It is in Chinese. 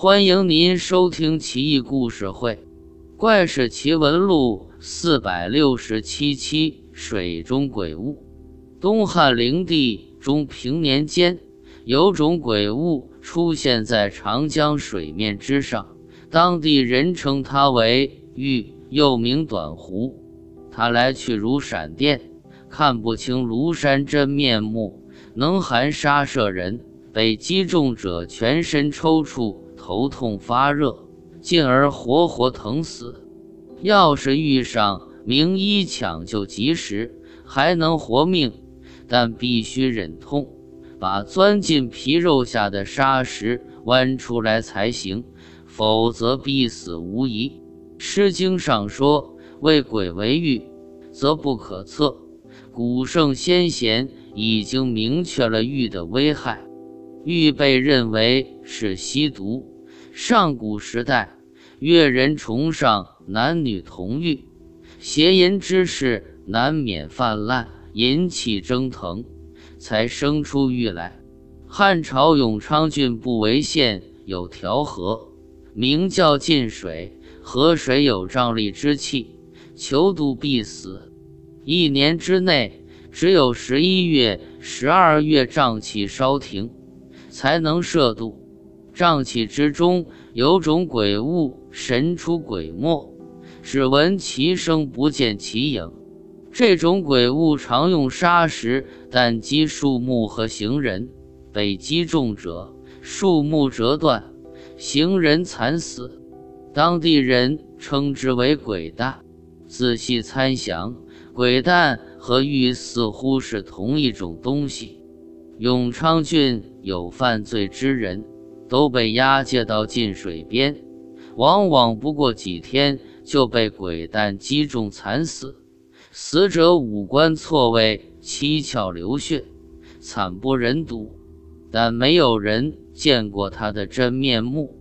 欢迎您收听《奇异故事会·怪事奇闻录》四百六十七期：水中鬼物。东汉灵帝中平年间，有种鬼物出现在长江水面之上，当地人称它为“玉”，又名短狐。它来去如闪电，看不清庐山真面目，能含杀射人。被击中者全身抽搐。头痛发热，进而活活疼死。要是遇上名医抢救及时，还能活命，但必须忍痛把钻进皮肉下的砂石剜出来才行，否则必死无疑。《诗经》上说：“为鬼为玉，则不可测。”古圣先贤已经明确了玉的危害，玉被认为是吸毒。上古时代，越人崇尚男女同浴，邪淫之事难免泛滥，淫气蒸腾，才生出欲来。汉朝永昌郡不为县有条河，名叫晋水，河水有瘴疠之气，求渡必死。一年之内，只有十一月、十二月瘴气稍停，才能涉渡。瘴气之中有种鬼物，神出鬼没，只闻其声不见其影。这种鬼物常用砂石弹击树木和行人，被击中者树木折断，行人惨死。当地人称之为鬼蛋。仔细参详，鬼蛋和玉似乎是同一种东西。永昌郡有犯罪之人。都被押解到近水边，往往不过几天就被鬼弹击中惨死。死者五官错位，七窍流血，惨不忍睹。但没有人见过他的真面目。